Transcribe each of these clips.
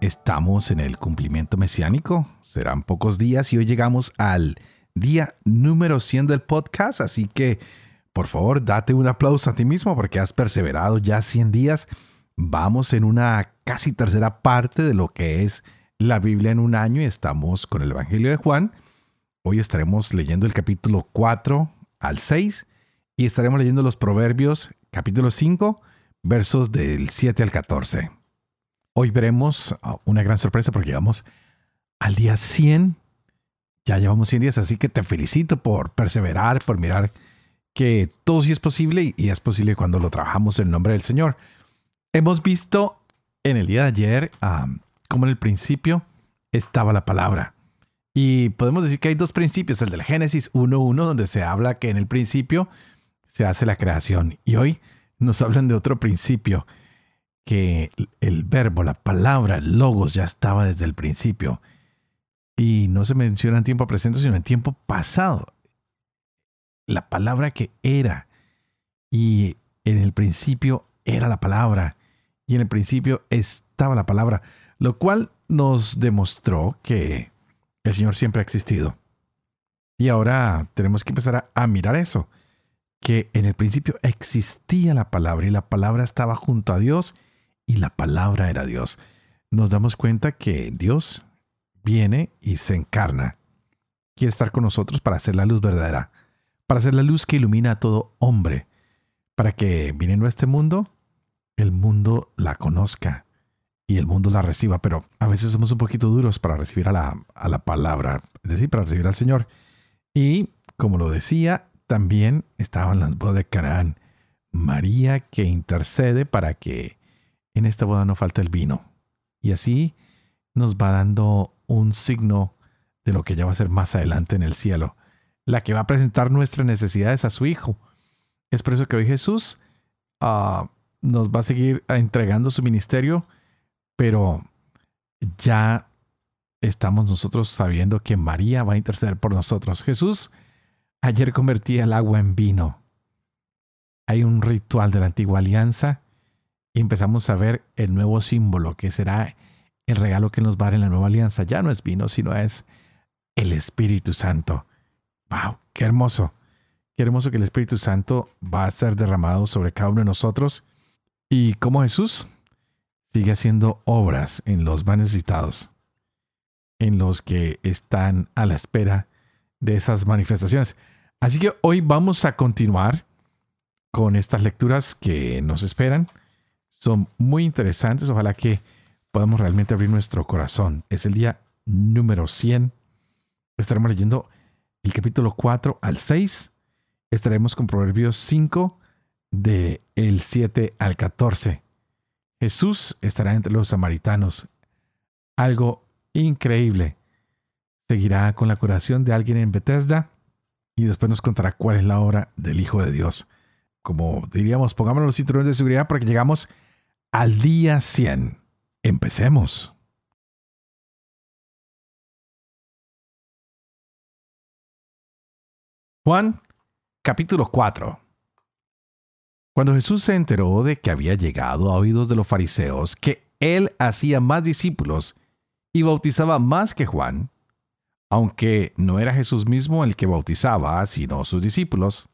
Estamos en el cumplimiento mesiánico, serán pocos días y hoy llegamos al día número 100 del podcast, así que por favor date un aplauso a ti mismo porque has perseverado ya 100 días. Vamos en una casi tercera parte de lo que es la Biblia en un año y estamos con el Evangelio de Juan. Hoy estaremos leyendo el capítulo 4 al 6 y estaremos leyendo los Proverbios capítulo 5 versos del 7 al 14. Hoy veremos ah, una gran sorpresa porque llegamos al día 100. Ya llevamos 100 días, así que te felicito por perseverar, por mirar que todo sí es posible y es posible cuando lo trabajamos en nombre del Señor. Hemos visto en el día de ayer como en el principio estaba la palabra. Y podemos decir que hay dos principios, el del Génesis 1.1, donde se habla que en el principio se hace la creación. Y hoy nos hablan de otro principio, que el verbo, la palabra, el logos ya estaba desde el principio. Y no se menciona en tiempo presente, sino en tiempo pasado. La palabra que era. Y en el principio era la palabra. Y en el principio estaba la palabra. Lo cual nos demostró que el Señor siempre ha existido. Y ahora tenemos que empezar a, a mirar eso. Que en el principio existía la palabra y la palabra estaba junto a Dios y la palabra era Dios. Nos damos cuenta que Dios viene y se encarna. Quiere estar con nosotros para hacer la luz verdadera, para hacer la luz que ilumina a todo hombre, para que viniendo a este mundo, el mundo la conozca y el mundo la reciba. Pero a veces somos un poquito duros para recibir a la, a la palabra, es decir, para recibir al Señor. Y como lo decía, también estaban las bodas de Canaán. María que intercede para que en esta boda no falta el vino. Y así nos va dando un signo de lo que ya va a ser más adelante en el cielo, la que va a presentar nuestras necesidades a su Hijo. Es por eso que hoy Jesús ah, nos va a seguir entregando su ministerio, pero ya estamos nosotros sabiendo que María va a interceder por nosotros. Jesús ayer convertía el agua en vino. Hay un ritual de la antigua alianza y empezamos a ver el nuevo símbolo que será el regalo que nos va a dar en la nueva alianza. Ya no es vino, sino es el Espíritu Santo. ¡Wow! ¡Qué hermoso! Qué hermoso que el Espíritu Santo va a ser derramado sobre cada uno de nosotros. Y como Jesús sigue haciendo obras en los más necesitados, en los que están a la espera de esas manifestaciones. Así que hoy vamos a continuar con estas lecturas que nos esperan son muy interesantes. Ojalá que podamos realmente abrir nuestro corazón. Es el día número 100. Estaremos leyendo el capítulo 4 al 6. Estaremos con Proverbios 5 de el 7 al 14. Jesús estará entre los samaritanos. Algo increíble. Seguirá con la curación de alguien en Bethesda y después nos contará cuál es la obra del Hijo de Dios. Como diríamos, pongámonos los cinturones de seguridad para que llegamos al día 100. Empecemos. Juan capítulo 4 Cuando Jesús se enteró de que había llegado a oídos de los fariseos que él hacía más discípulos y bautizaba más que Juan, aunque no era Jesús mismo el que bautizaba, sino sus discípulos,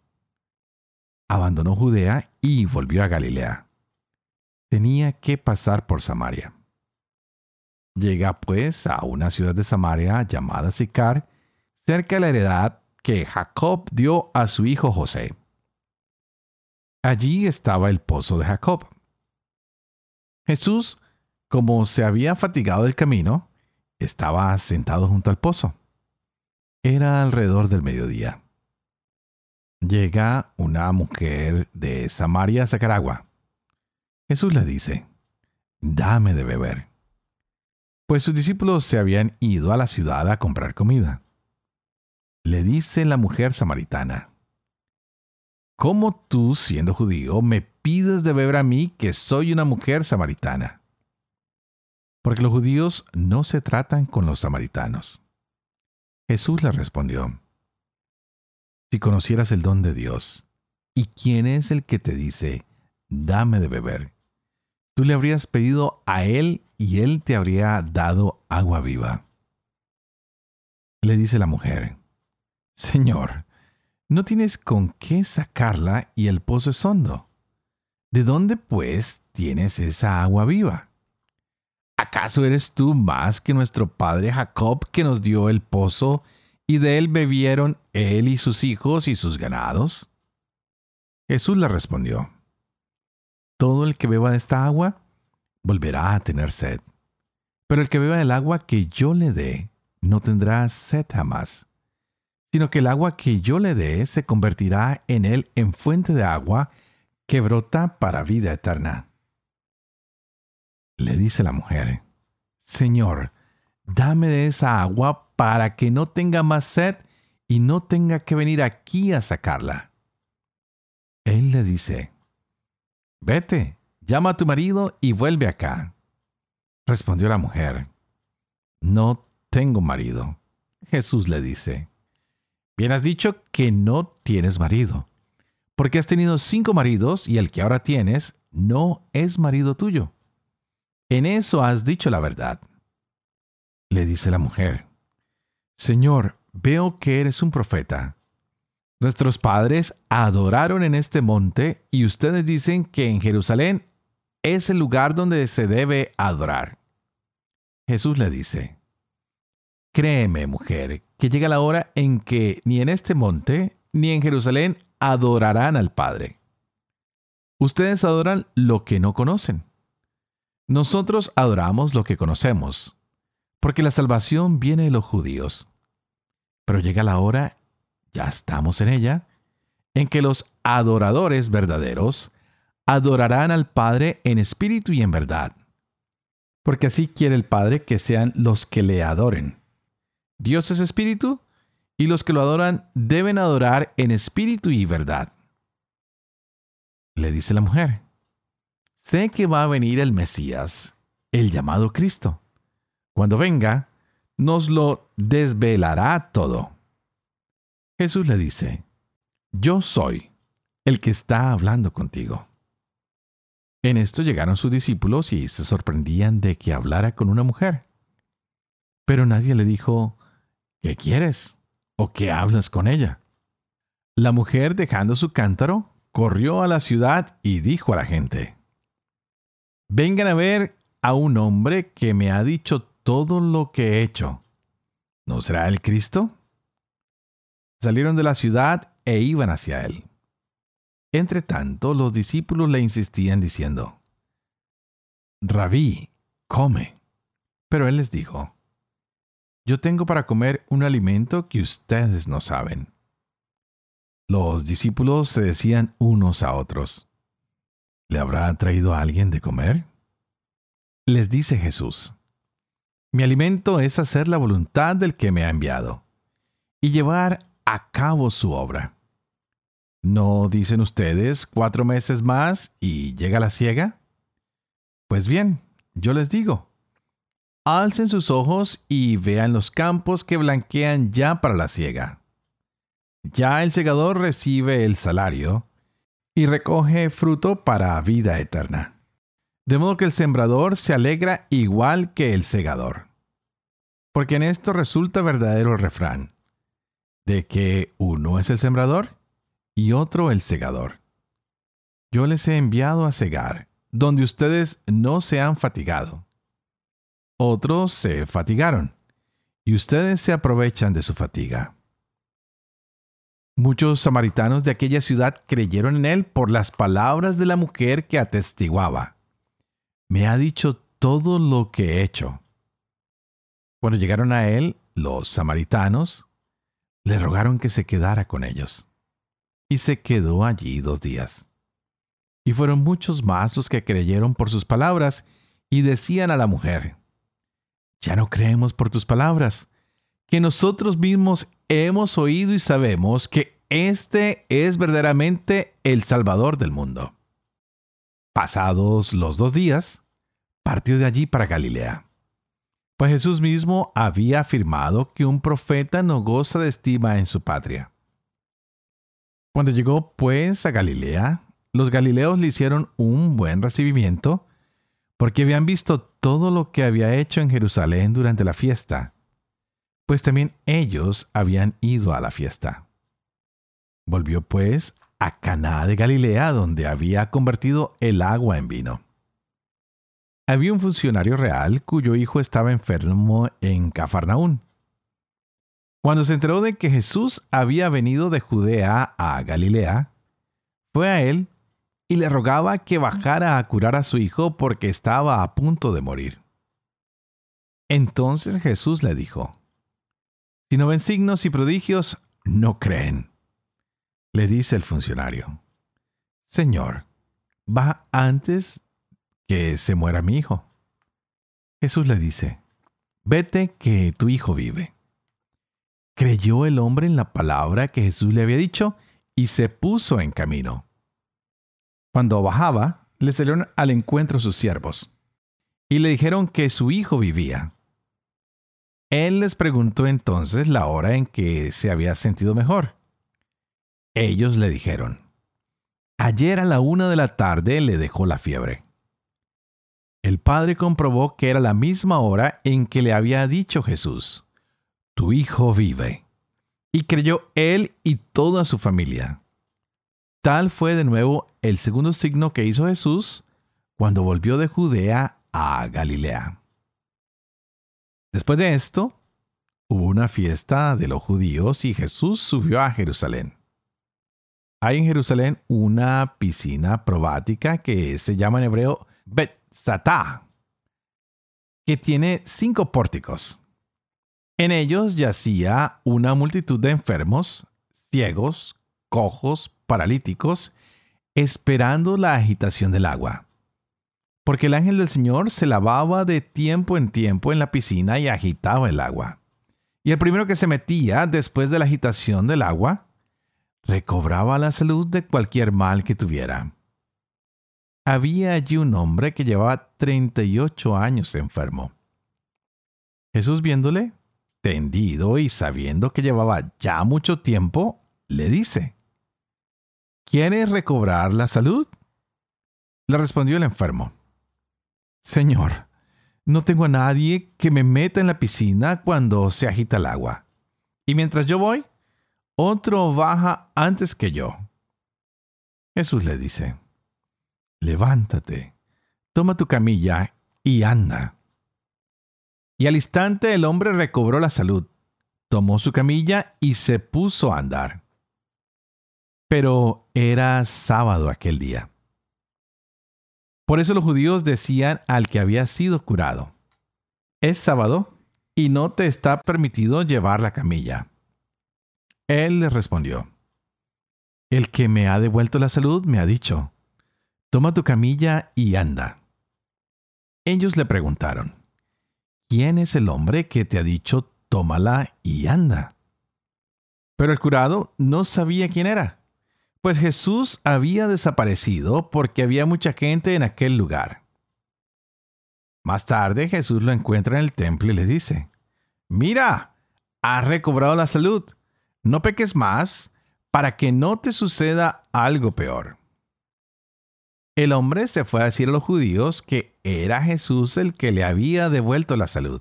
abandonó Judea y volvió a Galilea tenía que pasar por Samaria. Llega pues a una ciudad de Samaria llamada Sicar, cerca de la heredad que Jacob dio a su hijo José. Allí estaba el pozo de Jacob. Jesús, como se había fatigado del camino, estaba sentado junto al pozo. Era alrededor del mediodía. Llega una mujer de Samaria a sacar agua. Jesús le dice, Dame de beber. Pues sus discípulos se habían ido a la ciudad a comprar comida. Le dice la mujer samaritana, ¿Cómo tú, siendo judío, me pides de beber a mí que soy una mujer samaritana? Porque los judíos no se tratan con los samaritanos. Jesús le respondió, Si conocieras el don de Dios, ¿y quién es el que te dice, dame de beber? Tú le habrías pedido a él y él te habría dado agua viva. Le dice la mujer, Señor, no tienes con qué sacarla y el pozo es hondo. ¿De dónde, pues, tienes esa agua viva? ¿Acaso eres tú más que nuestro padre Jacob que nos dio el pozo y de él bebieron él y sus hijos y sus ganados? Jesús le respondió, Todo el que beba de esta agua volverá a tener sed, pero el que beba del agua que yo le dé no tendrá sed jamás sino que el agua que yo le dé se convertirá en él en fuente de agua que brota para vida eterna. Le dice la mujer, Señor, dame de esa agua para que no tenga más sed y no tenga que venir aquí a sacarla. Él le dice, Vete, llama a tu marido y vuelve acá. Respondió la mujer, No tengo marido. Jesús le dice, Bien has dicho que no tienes marido, porque has tenido cinco maridos y el que ahora tienes no es marido tuyo. En eso has dicho la verdad. Le dice la mujer, Señor, veo que eres un profeta. Nuestros padres adoraron en este monte y ustedes dicen que en Jerusalén es el lugar donde se debe adorar. Jesús le dice, Créeme, mujer, que llega la hora en que ni en este monte ni en Jerusalén adorarán al Padre. Ustedes adoran lo que no conocen. Nosotros adoramos lo que conocemos, porque la salvación viene de los judíos. Pero llega la hora, ya estamos en ella, en que los adoradores verdaderos adorarán al Padre en espíritu y en verdad. Porque así quiere el Padre que sean los que le adoren. Dios es espíritu y los que lo adoran deben adorar en espíritu y verdad. Le dice la mujer, sé que va a venir el Mesías, el llamado Cristo. Cuando venga, nos lo desvelará todo. Jesús le dice, yo soy el que está hablando contigo. En esto llegaron sus discípulos y se sorprendían de que hablara con una mujer. Pero nadie le dijo, ¿Qué quieres? ¿O qué hablas con ella? La mujer, dejando su cántaro, corrió a la ciudad y dijo a la gente, Vengan a ver a un hombre que me ha dicho todo lo que he hecho. ¿No será el Cristo? Salieron de la ciudad e iban hacia él. Entre tanto, los discípulos le insistían diciendo, Rabí, come. Pero él les dijo, yo tengo para comer un alimento que ustedes no saben. Los discípulos se decían unos a otros, ¿le habrá traído a alguien de comer? Les dice Jesús, mi alimento es hacer la voluntad del que me ha enviado y llevar a cabo su obra. ¿No dicen ustedes cuatro meses más y llega la ciega? Pues bien, yo les digo, alcen sus ojos y vean los campos que blanquean ya para la siega. Ya el segador recibe el salario y recoge fruto para vida eterna. De modo que el sembrador se alegra igual que el segador. Porque en esto resulta verdadero el refrán, de que uno es el sembrador y otro el segador. Yo les he enviado a segar, donde ustedes no se han fatigado otros se fatigaron, y ustedes se aprovechan de su fatiga. Muchos samaritanos de aquella ciudad creyeron en él por las palabras de la mujer que atestiguaba. Me ha dicho todo lo que he hecho. Cuando llegaron a él, los samaritanos le rogaron que se quedara con ellos. Y se quedó allí dos días. Y fueron muchos más los que creyeron por sus palabras y decían a la mujer, ya no creemos por tus palabras, que nosotros mismos hemos oído y sabemos que este es verdaderamente el Salvador del mundo. Pasados los dos días, partió de allí para Galilea. Pues Jesús mismo había afirmado que un profeta no goza de estima en su patria. Cuando llegó pues a Galilea, los galileos le hicieron un buen recibimiento porque habían visto todo lo que había hecho en Jerusalén durante la fiesta, pues también ellos habían ido a la fiesta. Volvió pues a Caná de Galilea, donde había convertido el agua en vino. Había un funcionario real cuyo hijo estaba enfermo en Cafarnaún. Cuando se enteró de que Jesús había venido de Judea a Galilea, fue a él y le rogaba que bajara a curar a su hijo porque estaba a punto de morir. Entonces Jesús le dijo, Si no ven signos y prodigios, no creen. Le dice el funcionario, Señor, va antes que se muera mi hijo. Jesús le dice, Vete que tu hijo vive. Creyó el hombre en la palabra que Jesús le había dicho y se puso en camino. Cuando bajaba, le salieron al encuentro sus siervos y le dijeron que su hijo vivía. Él les preguntó entonces la hora en que se había sentido mejor. Ellos le dijeron, ayer a la una de la tarde le dejó la fiebre. El padre comprobó que era la misma hora en que le había dicho Jesús, tu hijo vive. Y creyó él y toda su familia. Tal fue de nuevo el segundo signo que hizo Jesús cuando volvió de Judea a Galilea. Después de esto, hubo una fiesta de los judíos y Jesús subió a Jerusalén. Hay en Jerusalén una piscina probática que se llama en hebreo Que tiene cinco pórticos. En ellos yacía una multitud de enfermos, ciegos, cojos, paralíticos, esperando la agitación del agua. Porque el ángel del Señor se lavaba de tiempo en tiempo en la piscina y agitaba el agua. Y el primero que se metía después de la agitación del agua, recobraba la salud de cualquier mal que tuviera. Había allí un hombre que llevaba 38 años enfermo. Jesús viéndole, tendido y sabiendo que llevaba ya mucho tiempo, le dice, ¿Quieres recobrar la salud? Le respondió el enfermo. Señor, no tengo a nadie que me meta en la piscina cuando se agita el agua. Y mientras yo voy, otro baja antes que yo. Jesús le dice, levántate, toma tu camilla y anda. Y al instante el hombre recobró la salud, tomó su camilla y se puso a andar. Pero era sábado aquel día. Por eso los judíos decían al que había sido curado, es sábado y no te está permitido llevar la camilla. Él les respondió, el que me ha devuelto la salud me ha dicho, toma tu camilla y anda. Ellos le preguntaron, ¿quién es el hombre que te ha dicho, tómala y anda? Pero el curado no sabía quién era pues Jesús había desaparecido porque había mucha gente en aquel lugar. Más tarde Jesús lo encuentra en el templo y le dice, Mira, has recobrado la salud, no peques más para que no te suceda algo peor. El hombre se fue a decir a los judíos que era Jesús el que le había devuelto la salud.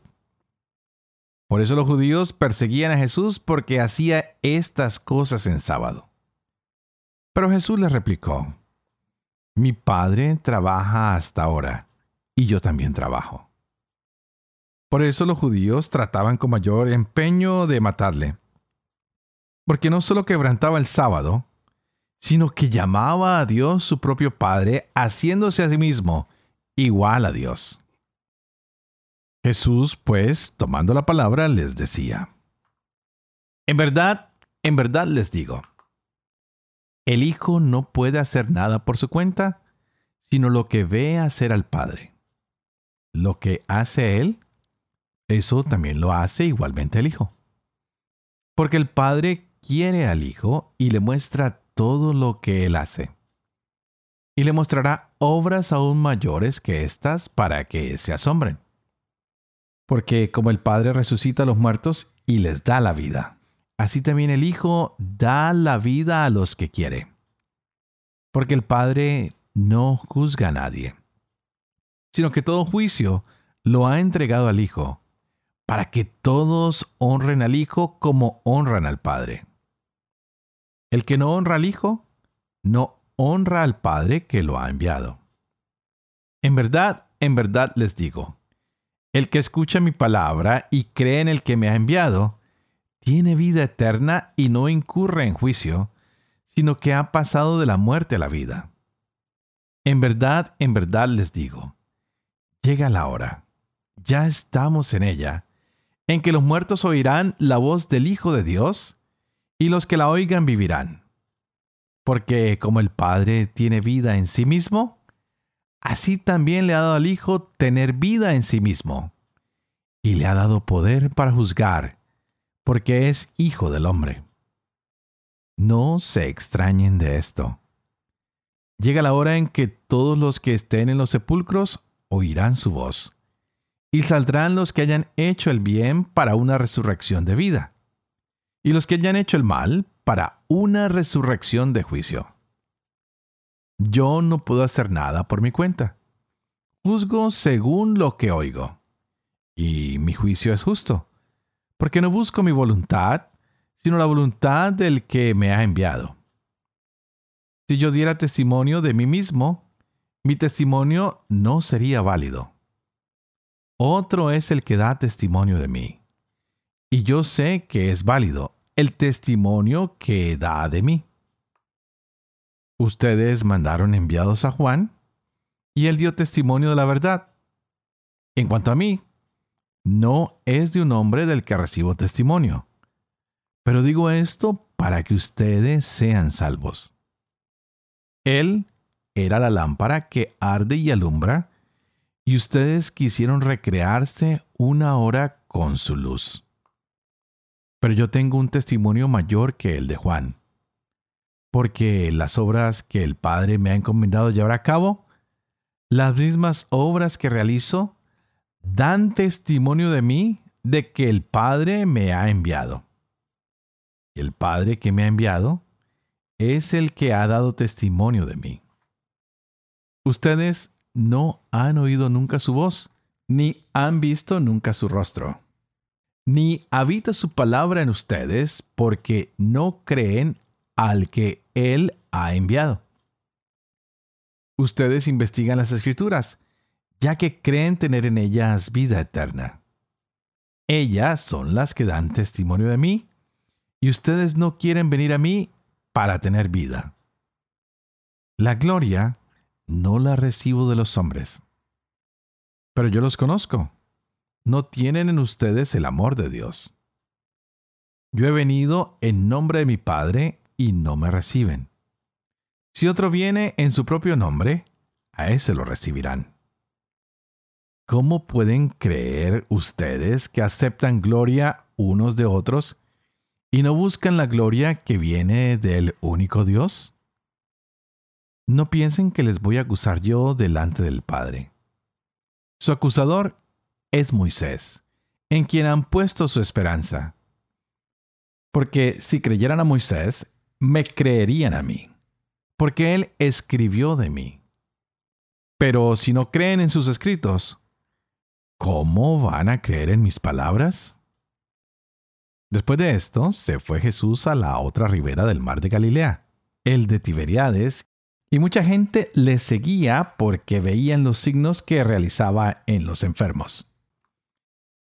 Por eso los judíos perseguían a Jesús porque hacía estas cosas en sábado. Pero Jesús le replicó, Mi Padre trabaja hasta ahora, y yo también trabajo. Por eso los judíos trataban con mayor empeño de matarle, porque no solo quebrantaba el sábado, sino que llamaba a Dios su propio Padre, haciéndose a sí mismo igual a Dios. Jesús, pues, tomando la palabra, les decía, En verdad, en verdad les digo, el Hijo no puede hacer nada por su cuenta, sino lo que ve hacer al Padre. Lo que hace Él, eso también lo hace igualmente el Hijo. Porque el Padre quiere al Hijo y le muestra todo lo que Él hace. Y le mostrará obras aún mayores que estas para que se asombren. Porque como el Padre resucita a los muertos y les da la vida, así también el Hijo da la vida a los que quiere. Porque el Padre no juzga a nadie, sino que todo juicio lo ha entregado al Hijo, para que todos honren al Hijo como honran al Padre. El que no honra al Hijo, no honra al Padre que lo ha enviado. En verdad, en verdad les digo, el que escucha mi palabra y cree en el que me ha enviado, tiene vida eterna y no incurre en juicio, sino que ha pasado de la muerte a la vida. En verdad, en verdad les digo, llega la hora, ya estamos en ella, en que los muertos oirán la voz del Hijo de Dios, y los que la oigan vivirán. Porque como el Padre tiene vida en sí mismo, así también le ha dado al Hijo tener vida en sí mismo, y le ha dado poder para juzgar, porque es Hijo del hombre. No se extrañen de esto. Llega la hora en que todos los que estén en los sepulcros oirán su voz, y saldrán los que hayan hecho el bien para una resurrección de vida, y los que hayan hecho el mal para una resurrección de juicio. Yo no puedo hacer nada por mi cuenta. Juzgo según lo que oigo. Y mi juicio es justo, porque no busco mi voluntad, sino la voluntad del que me ha enviado. Si yo diera testimonio de mí mismo, mi testimonio no sería válido. Otro es el que da testimonio de mí. Y yo sé que es válido el testimonio que da de mí. Ustedes mandaron enviados a Juan, y él dio testimonio de la verdad. En cuanto a mí, no es de un hombre del que recibo testimonio. Pero digo esto para que ustedes sean salvos. Él era la lámpara que arde y alumbra, y ustedes quisieron recrearse una hora con su luz. Pero yo tengo un testimonio mayor que el de Juan porque las obras que el Padre me ha encomendado llevar a cabo, las mismas obras que realizo, dan testimonio de mí de que el Padre me ha enviado. Y el Padre que me ha enviado es el que ha dado testimonio de mí. Ustedes no han oído nunca su voz, ni han visto nunca su rostro. Ni habita su palabra en ustedes porque no creen al que Él ha enviado. Ustedes investigan las escrituras, ya que creen tener en ellas vida eterna. Ellas son las que dan testimonio de mí, y ustedes no quieren venir a mí para tener vida. La gloria no la recibo de los hombres. Pero yo los conozco. No tienen en ustedes el amor de Dios. Yo he venido en nombre de mi Padre y no me reciben. Si otro viene en su propio nombre, a ese lo recibirán. ¿Cómo pueden creer ustedes que aceptan gloria unos de otros y no buscan la gloria que viene del único Dios? No piensen que les voy a acusar yo delante del Padre. Su acusador es Moisés, en quien han puesto su esperanza. Porque si creyeran a Moisés, me creerían a mí, porque Él escribió de mí. Pero si no creen en sus escritos, ¿cómo van a creer en mis palabras? Después de esto, se fue Jesús a la otra ribera del mar de Galilea, el de Tiberiades, y mucha gente le seguía porque veían los signos que realizaba en los enfermos.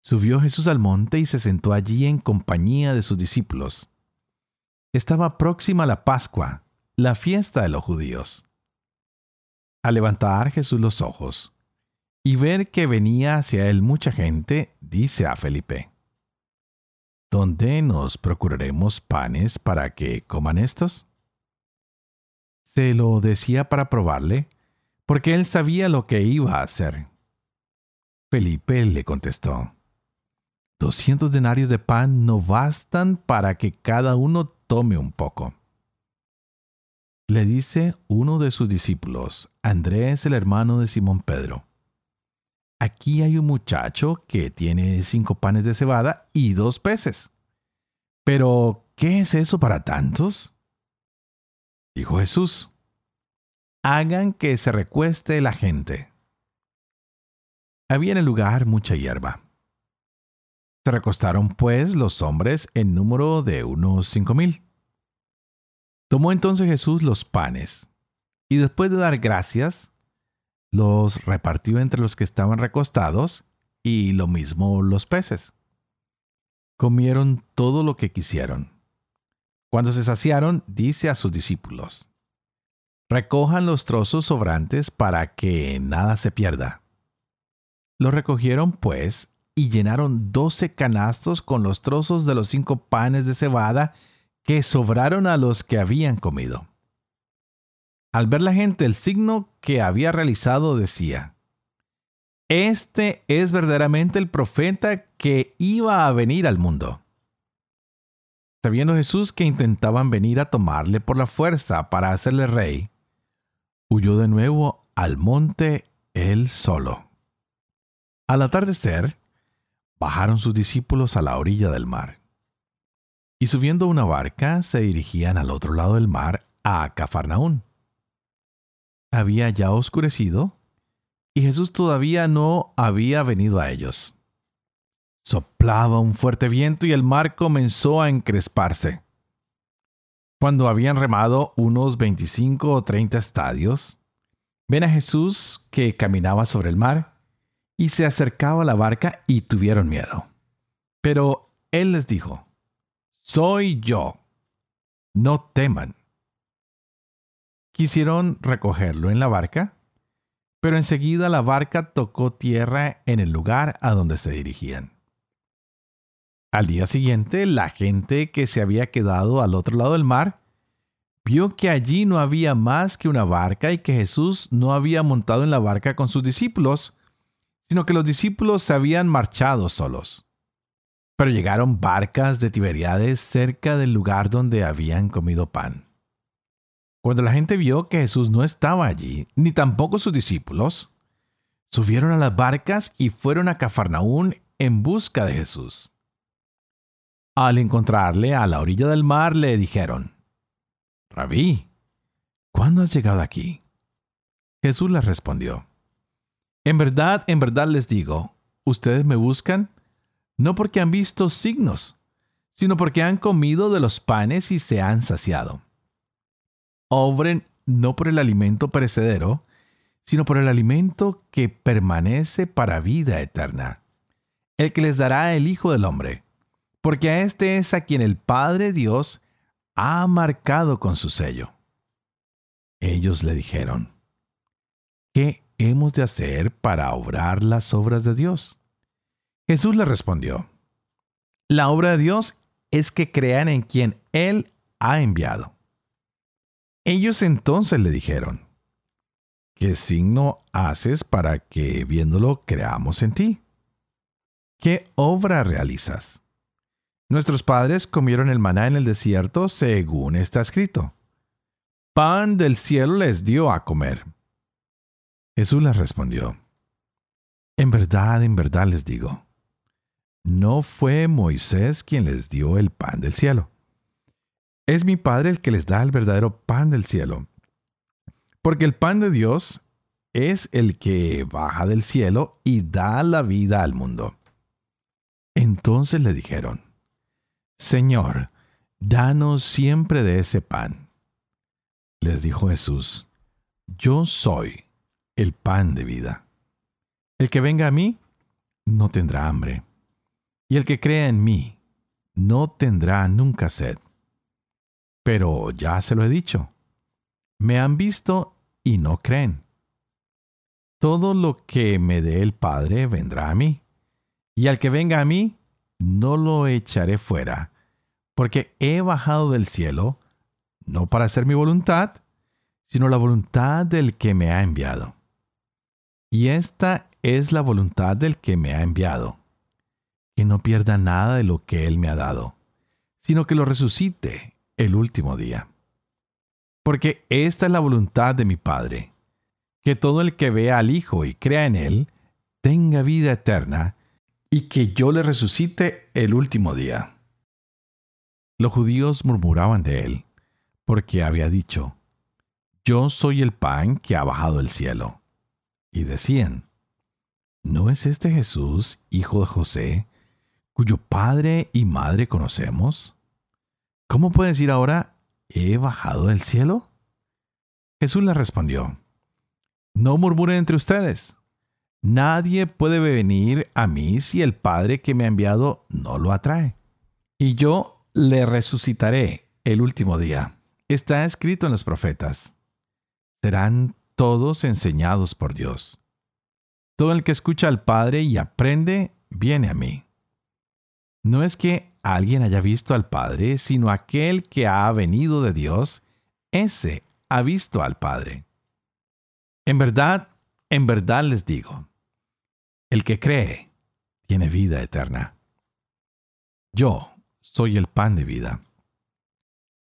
Subió Jesús al monte y se sentó allí en compañía de sus discípulos estaba próxima la Pascua, la fiesta de los judíos. Al levantar Jesús los ojos y ver que venía hacia él mucha gente, dice a Felipe, ¿Dónde nos procuraremos panes para que coman estos? Se lo decía para probarle, porque él sabía lo que iba a hacer. Felipe le contestó, 200 denarios de pan no bastan para que cada uno tome un poco. Le dice uno de sus discípulos, Andrés el hermano de Simón Pedro. Aquí hay un muchacho que tiene cinco panes de cebada y dos peces. Pero, ¿qué es eso para tantos? Dijo Jesús, hagan que se recueste la gente. Había en el lugar mucha hierba. Se recostaron pues los hombres en número de unos cinco mil. Tomó entonces Jesús los panes, y después de dar gracias, los repartió entre los que estaban recostados, y lo mismo los peces. Comieron todo lo que quisieron. Cuando se saciaron, dice a sus discípulos, Recojan los trozos sobrantes para que nada se pierda. Los recogieron, pues, y llenaron doce canastos con los trozos de los cinco panes de cebada que sobraron a los que habían comido. Al ver la gente el signo que había realizado, decía, Este es verdaderamente el profeta que iba a venir al mundo. Sabiendo Jesús que intentaban venir a tomarle por la fuerza para hacerle rey, huyó de nuevo al monte él solo. Al atardecer, bajaron sus discípulos a la orilla del mar. Y subiendo una barca, se dirigían al otro lado del mar, a Cafarnaún. Había ya oscurecido, y Jesús todavía no había venido a ellos. Soplaba un fuerte viento y el mar comenzó a encresparse. Cuando habían remado unos veinticinco o treinta estadios, ven a Jesús que caminaba sobre el mar y se acercaba a la barca y tuvieron miedo. Pero él les dijo, Soy yo, no teman. Quisieron recogerlo en la barca, pero enseguida la barca tocó tierra en el lugar a donde se dirigían. Al día siguiente, la gente que se había quedado al otro lado del mar vio que allí no había más que una barca y que Jesús no había montado en la barca con sus discípulos, sino que los discípulos se habían marchado solos. Pero llegaron barcas de Tiberiades cerca del lugar donde habían comido pan. Cuando la gente vio que Jesús no estaba allí, ni tampoco sus discípulos, subieron a las barcas y fueron a Cafarnaún en busca de Jesús. Al encontrarle a la orilla del mar, le dijeron, Rabí, ¿cuándo has llegado aquí? Jesús les respondió, en verdad, en verdad les digo, ustedes me buscan no porque han visto signos, sino porque han comido de los panes y se han saciado. Obren no por el alimento perecedero, sino por el alimento que permanece para vida eterna, el que les dará el Hijo del Hombre, porque a éste es a quien el Padre Dios ha marcado con su sello. Ellos le dijeron, ¿qué hemos de hacer para obrar las obras de Dios? Jesús le respondió, la obra de Dios es que crean en quien Él ha enviado. Ellos entonces le dijeron, ¿qué signo haces para que viéndolo creamos en ti? ¿Qué obra realizas? Nuestros padres comieron el maná en el desierto según está escrito. Pan del cielo les dio a comer. Jesús les respondió, En verdad, en verdad les digo, no fue Moisés quien les dio el pan del cielo. Es mi Padre el que les da el verdadero pan del cielo. Porque el pan de Dios es el que baja del cielo y da la vida al mundo. Entonces le dijeron, Señor, danos siempre de ese pan. Les dijo Jesús, Yo soy el pan de vida. El que venga a mí no tendrá hambre, y el que crea en mí no tendrá nunca sed. Pero ya se lo he dicho, me han visto y no creen. Todo lo que me dé el Padre vendrá a mí, y al que venga a mí no lo echaré fuera, porque he bajado del cielo, no para hacer mi voluntad, sino la voluntad del que me ha enviado. Y esta es la voluntad del que me ha enviado, que no pierda nada de lo que Él me ha dado, sino que lo resucite el último día. Porque esta es la voluntad de mi Padre, que todo el que vea al Hijo y crea en Él, tenga vida eterna, y que yo le resucite el último día. Los judíos murmuraban de Él, porque había dicho, Yo soy el pan que ha bajado del cielo. Y decían, ¿no es este Jesús, hijo de José, cuyo padre y madre conocemos? ¿Cómo puede decir ahora, he bajado del cielo? Jesús le respondió, No murmuren entre ustedes. Nadie puede venir a mí si el Padre que me ha enviado no lo atrae. Y yo le resucitaré el último día. Está escrito en los profetas. Serán todos enseñados por Dios. Todo el que escucha al Padre y aprende, viene a mí. No es que alguien haya visto al Padre, sino aquel que ha venido de Dios, ese ha visto al Padre. En verdad, en verdad les digo, el que cree tiene vida eterna. Yo soy el pan de vida.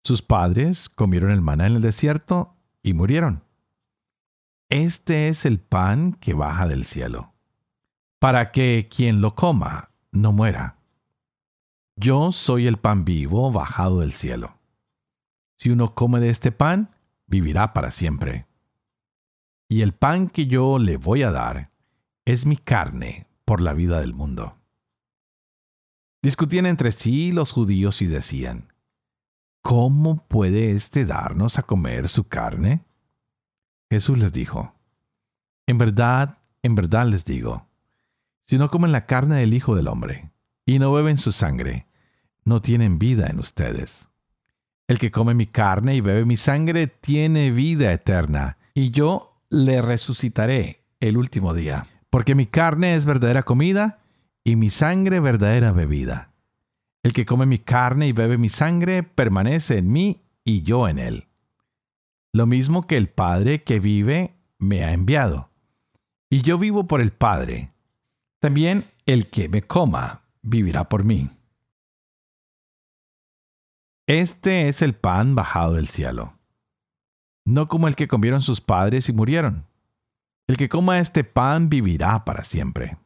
Sus padres comieron el maná en el desierto y murieron. Este es el pan que baja del cielo, para que quien lo coma no muera. Yo soy el pan vivo bajado del cielo. Si uno come de este pan, vivirá para siempre. Y el pan que yo le voy a dar es mi carne por la vida del mundo. Discutían entre sí los judíos y decían, ¿Cómo puede éste darnos a comer su carne? Jesús les dijo, En verdad, en verdad les digo, si no comen la carne del Hijo del Hombre y no beben su sangre, no tienen vida en ustedes. El que come mi carne y bebe mi sangre tiene vida eterna, y yo le resucitaré el último día, porque mi carne es verdadera comida y mi sangre verdadera bebida. El que come mi carne y bebe mi sangre permanece en mí y yo en él. Lo mismo que el Padre que vive me ha enviado. Y yo vivo por el Padre. También el que me coma vivirá por mí. Este es el pan bajado del cielo. No como el que comieron sus padres y murieron. El que coma este pan vivirá para siempre.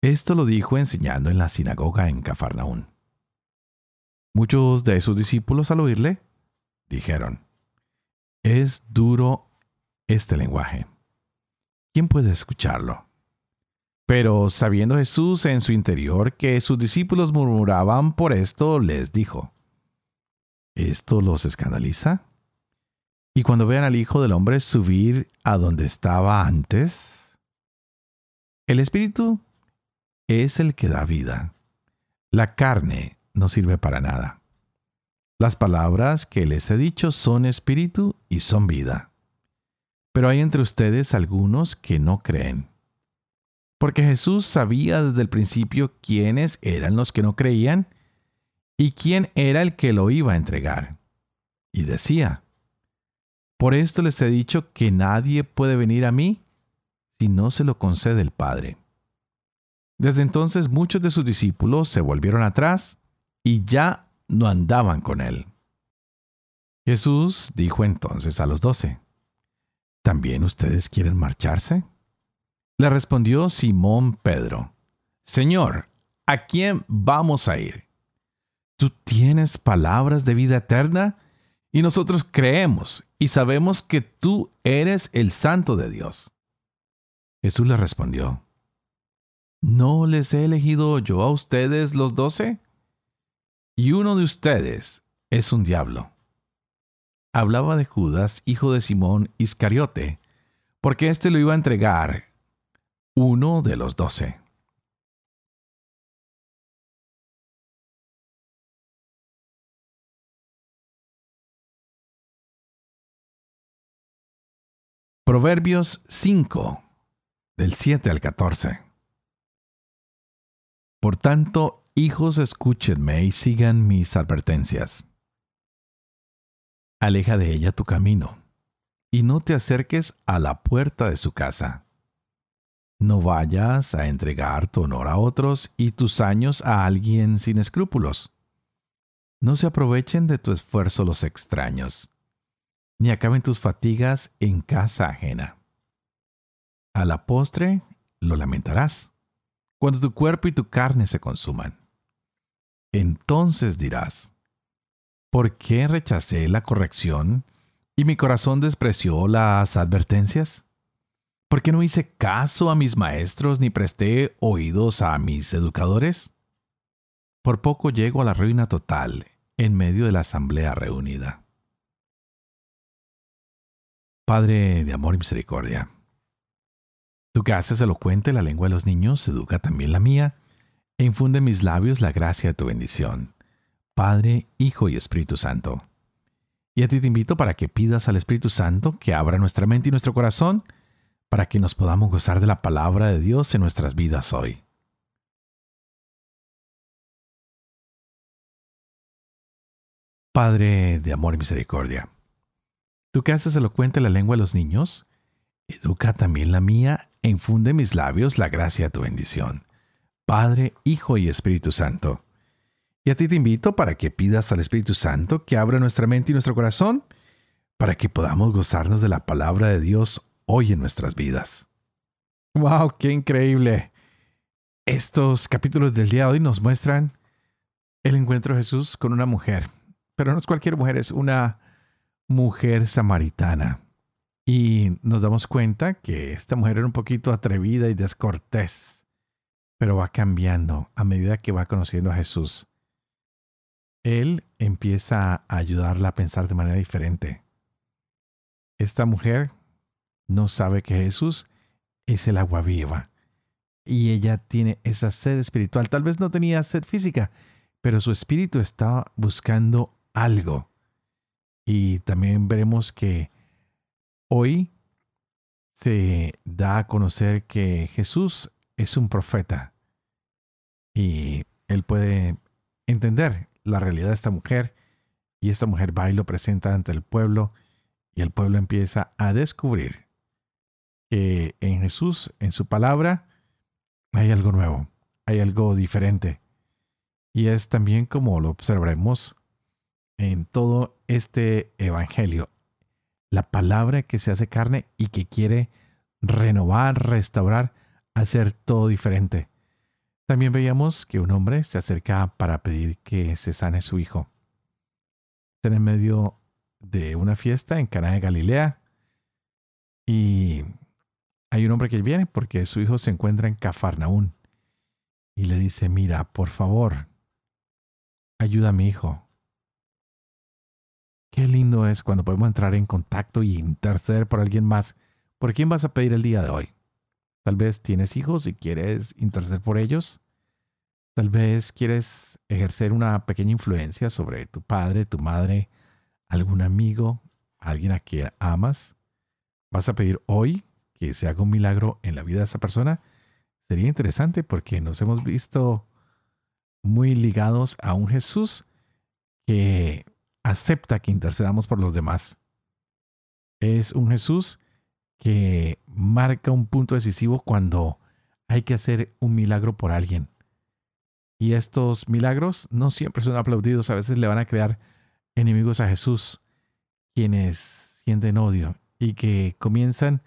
Esto lo dijo enseñando en la sinagoga en Cafarnaún. Muchos de sus discípulos al oírle dijeron, es duro este lenguaje. ¿Quién puede escucharlo? Pero sabiendo Jesús en su interior que sus discípulos murmuraban por esto, les dijo, ¿esto los escandaliza? Y cuando vean al Hijo del Hombre subir a donde estaba antes, el Espíritu es el que da vida. La carne no sirve para nada. Las palabras que les he dicho son espíritu y son vida. Pero hay entre ustedes algunos que no creen. Porque Jesús sabía desde el principio quiénes eran los que no creían y quién era el que lo iba a entregar. Y decía, Por esto les he dicho que nadie puede venir a mí si no se lo concede el Padre. Desde entonces muchos de sus discípulos se volvieron atrás y ya no andaban con él. Jesús dijo entonces a los doce, ¿también ustedes quieren marcharse? Le respondió Simón Pedro, Señor, ¿a quién vamos a ir? Tú tienes palabras de vida eterna y nosotros creemos y sabemos que tú eres el santo de Dios. Jesús le respondió, ¿No les he elegido yo a ustedes los doce? Y uno de ustedes es un diablo. Hablaba de Judas, hijo de Simón Iscariote, porque éste lo iba a entregar uno de los doce. Proverbios 5, del 7 al 14. Por tanto, hijos, escúchenme y sigan mis advertencias. Aleja de ella tu camino, y no te acerques a la puerta de su casa. No vayas a entregar tu honor a otros y tus años a alguien sin escrúpulos. No se aprovechen de tu esfuerzo los extraños, ni acaben tus fatigas en casa ajena. A la postre lo lamentarás, cuando tu cuerpo y tu carne se consuman. Entonces dirás, ¿por qué rechacé la corrección y mi corazón despreció las advertencias? ¿Por qué no hice caso a mis maestros ni presté oídos a mis educadores? Por poco llego a la ruina total en medio de la asamblea reunida. Padre de amor y misericordia, tú que haces elocuente la lengua de los niños, educa también la mía, e infunde en mis labios la gracia de tu bendición. Padre, Hijo y Espíritu Santo. Y a ti te invito para que pidas al Espíritu Santo que abra nuestra mente y nuestro corazón, para que nos podamos gozar de la palabra de Dios en nuestras vidas hoy. Padre de amor y misericordia, tú que haces elocuente la lengua de los niños, educa también la mía e infunde en mis labios la gracia de tu bendición. Padre, Hijo y Espíritu Santo. Y a ti te invito para que pidas al Espíritu Santo que abra nuestra mente y nuestro corazón para que podamos gozarnos de la palabra de Dios hoy en nuestras vidas. ¡Wow! ¡Qué increíble! Estos capítulos del día de hoy nos muestran el encuentro de Jesús con una mujer, pero no es cualquier mujer, es una mujer samaritana. Y nos damos cuenta que esta mujer era un poquito atrevida y descortés, pero va cambiando a medida que va conociendo a Jesús. Él empieza a ayudarla a pensar de manera diferente. Esta mujer no sabe que Jesús es el agua viva. Y ella tiene esa sed espiritual. Tal vez no tenía sed física, pero su espíritu estaba buscando algo. Y también veremos que hoy se da a conocer que Jesús es un profeta. Y él puede entender la realidad de esta mujer. Y esta mujer va y lo presenta ante el pueblo. Y el pueblo empieza a descubrir que en Jesús, en su palabra, hay algo nuevo, hay algo diferente. Y es también como lo observaremos en todo este Evangelio, la palabra que se hace carne y que quiere renovar, restaurar, hacer todo diferente. También veíamos que un hombre se acerca para pedir que se sane su hijo. Está en medio de una fiesta en Cana de Galilea y hay un hombre que viene porque su hijo se encuentra en Cafarnaún y le dice, mira, por favor, ayuda a mi hijo. Qué lindo es cuando podemos entrar en contacto y interceder por alguien más. ¿Por quién vas a pedir el día de hoy? Tal vez tienes hijos y quieres interceder por ellos. Tal vez quieres ejercer una pequeña influencia sobre tu padre, tu madre, algún amigo, alguien a quien amas. Vas a pedir hoy que se haga un milagro en la vida de esa persona, sería interesante porque nos hemos visto muy ligados a un Jesús que acepta que intercedamos por los demás. Es un Jesús que marca un punto decisivo cuando hay que hacer un milagro por alguien. Y estos milagros no siempre son aplaudidos, a veces le van a crear enemigos a Jesús, quienes sienten odio y que comienzan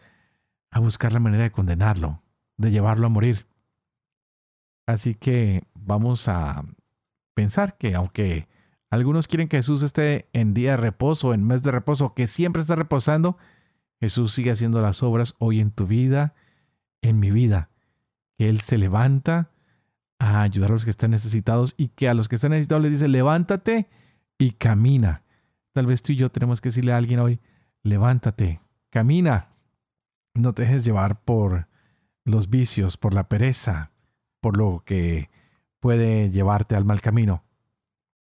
a buscar la manera de condenarlo, de llevarlo a morir. Así que vamos a pensar que aunque algunos quieren que Jesús esté en día de reposo, en mes de reposo, que siempre está reposando, Jesús sigue haciendo las obras hoy en tu vida, en mi vida. Que Él se levanta a ayudar a los que están necesitados y que a los que están necesitados les dice, levántate y camina. Tal vez tú y yo tenemos que decirle a alguien hoy, levántate, camina, no te dejes llevar por los vicios, por la pereza, por lo que puede llevarte al mal camino.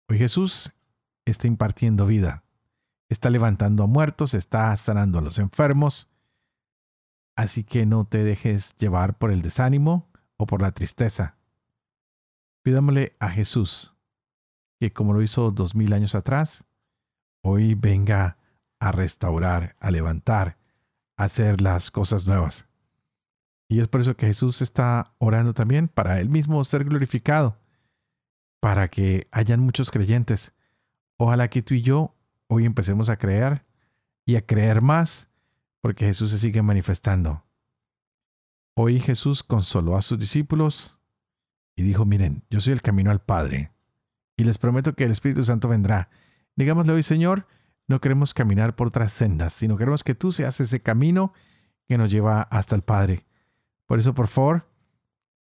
Hoy Jesús está impartiendo vida, está levantando a muertos, está sanando a los enfermos. Así que no te dejes llevar por el desánimo o por la tristeza. Pídamele a Jesús que como lo hizo dos mil años atrás, hoy venga a restaurar, a levantar, hacer las cosas nuevas. Y es por eso que Jesús está orando también para él mismo ser glorificado, para que hayan muchos creyentes. Ojalá que tú y yo hoy empecemos a creer y a creer más, porque Jesús se sigue manifestando. Hoy Jesús consoló a sus discípulos y dijo, miren, yo soy el camino al Padre, y les prometo que el Espíritu Santo vendrá. Digámosle hoy, Señor, no queremos caminar por otras sendas, sino queremos que tú seas ese camino que nos lleva hasta el Padre. Por eso, por favor,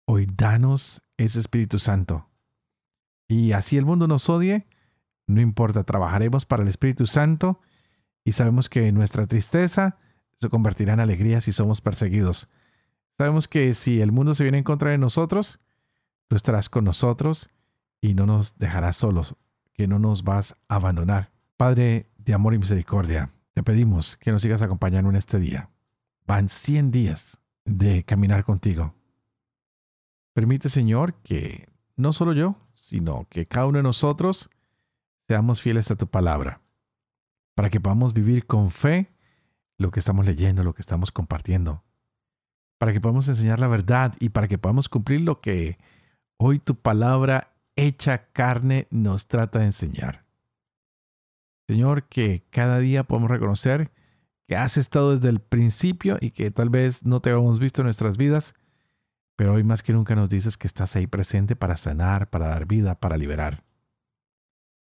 hoy danos ese Espíritu Santo. Y así el mundo nos odie, no importa, trabajaremos para el Espíritu Santo y sabemos que nuestra tristeza se convertirá en alegría si somos perseguidos. Sabemos que si el mundo se viene en contra de nosotros, tú estarás con nosotros y no nos dejarás solos, que no nos vas a abandonar. Padre de amor y misericordia, te pedimos que nos sigas acompañando en este día. Van 100 días de caminar contigo. Permite, Señor, que no solo yo, sino que cada uno de nosotros seamos fieles a tu palabra, para que podamos vivir con fe lo que estamos leyendo, lo que estamos compartiendo, para que podamos enseñar la verdad y para que podamos cumplir lo que hoy tu palabra hecha carne nos trata de enseñar. Señor, que cada día podamos reconocer que has estado desde el principio y que tal vez no te habíamos visto en nuestras vidas, pero hoy más que nunca nos dices que estás ahí presente para sanar, para dar vida, para liberar.